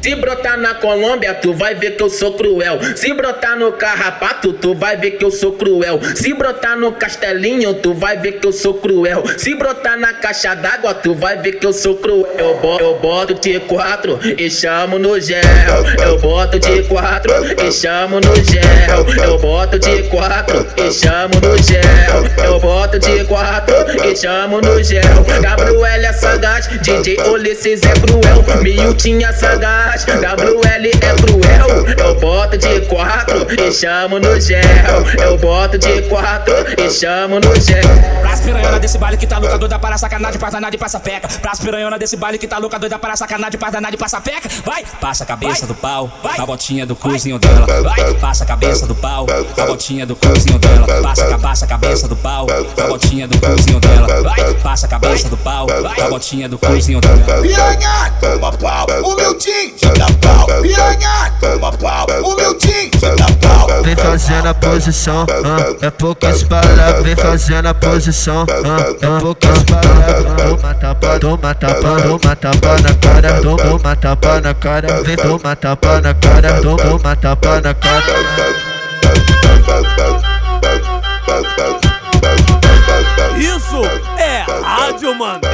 Se brotar na Colômbia, tu vai ver que eu sou cruel. Se brotar no Carrapato, tu vai ver que eu sou cruel. Se brotar no Castelinho, tu vai ver que eu sou cruel. Se brotar na caixa d'água, tu vai ver que eu sou cruel. Eu boto, eu boto de quatro e chamo no gel. Eu boto de quatro e chamo no gel. Eu boto de quatro e chamo no gel. Eu boto de quatro e chamo no gel. Gabriel é sagaz, DJ Ulisses é cruel. Miltinha sagaz. WL é cruel. Eu boto de quatro e chamo no gel. Eu boto de quatro e chamo no gel. Desse baile que tá louca doida para sacanagem, pra danar de passa peca. Pras piranhona desse baile que tá louca doida para sacanagem, pra danar de passa peca. Vai, passa a cabeça do pau, a botinha do cozinho dela. Vai, passa a cabeça do pau, a botinha do cozinho dela. Passa, passa a cabeça do pau, a botinha do cozinho dela. Vai, passa a cabeça do pau, a botinha do cozinho dela. Piranha, toma pau, o meu tim, tira pau. Piranha, fazendo a posição, ah, é poucas palavras. Vem fazendo a posição, ah, é poucas palavras. Toma tapa, toma tapa, toma tapa na cara, toma, tapa na cara. Vem toma tapa na cara, toma, tapa na cara. Isso é Rádio. Colômbia,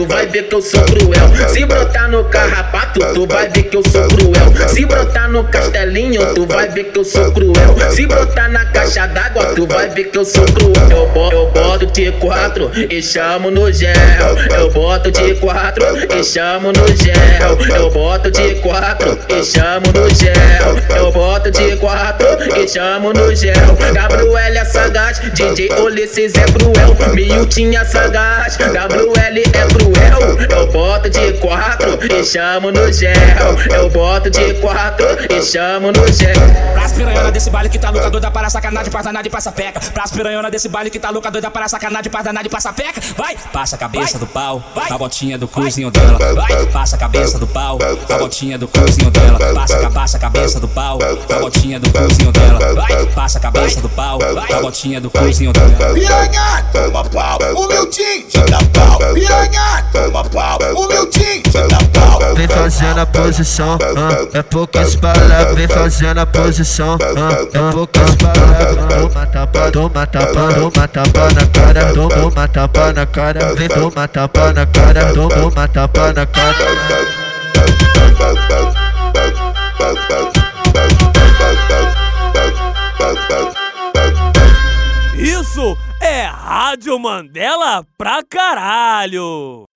tu vai ver que eu sou cruel. Se brotar no carrapato, tu vai ver que eu sou cruel. Se brotar no castelinho, tu vai ver que eu sou cruel. Se brotar na caixa d'água, tu vai ver que eu sou cruel. Eu eu boto de quatro e chamo no gel. Eu boto de quatro e chamo no gel. Eu boto de quatro e chamo no gel. Eu boto de quatro e chamo no gel. Gabriel é sagaz, DJ Ulisses é cruel. Miltinha sagaz, WL é cruel. Eu boto de quatro e chamo no gel. Eu boto de quatro e chamo no gel. Pras piranhona desse baile que tá louca doida para sacanagem, pra danar de passa peca. Pras piranhona desse baile que tá louca doida para sacanagem, pra danar de passa peca. Vai, passa a cabeça do pau, a botinha do cozinho dela. Vai, passa a cabeça do pau, a botinha do cozinho dela. Passa, passa a cabeça do pau, a botinha do cozinho dela. Vai, passa a cabeça do pau, a botinha do cozinho dela. Piranha, toma fazendo a posição, ah, é poucas palavras. Vem fazendo a posição, ah, é poucas palavras. Toma tapa, toma tapa, toma tapa na cara, toma, tapa na cara. Vem toma tapa na cara, toma tapa na cara. Isso é Rádio Mandela pra caralho.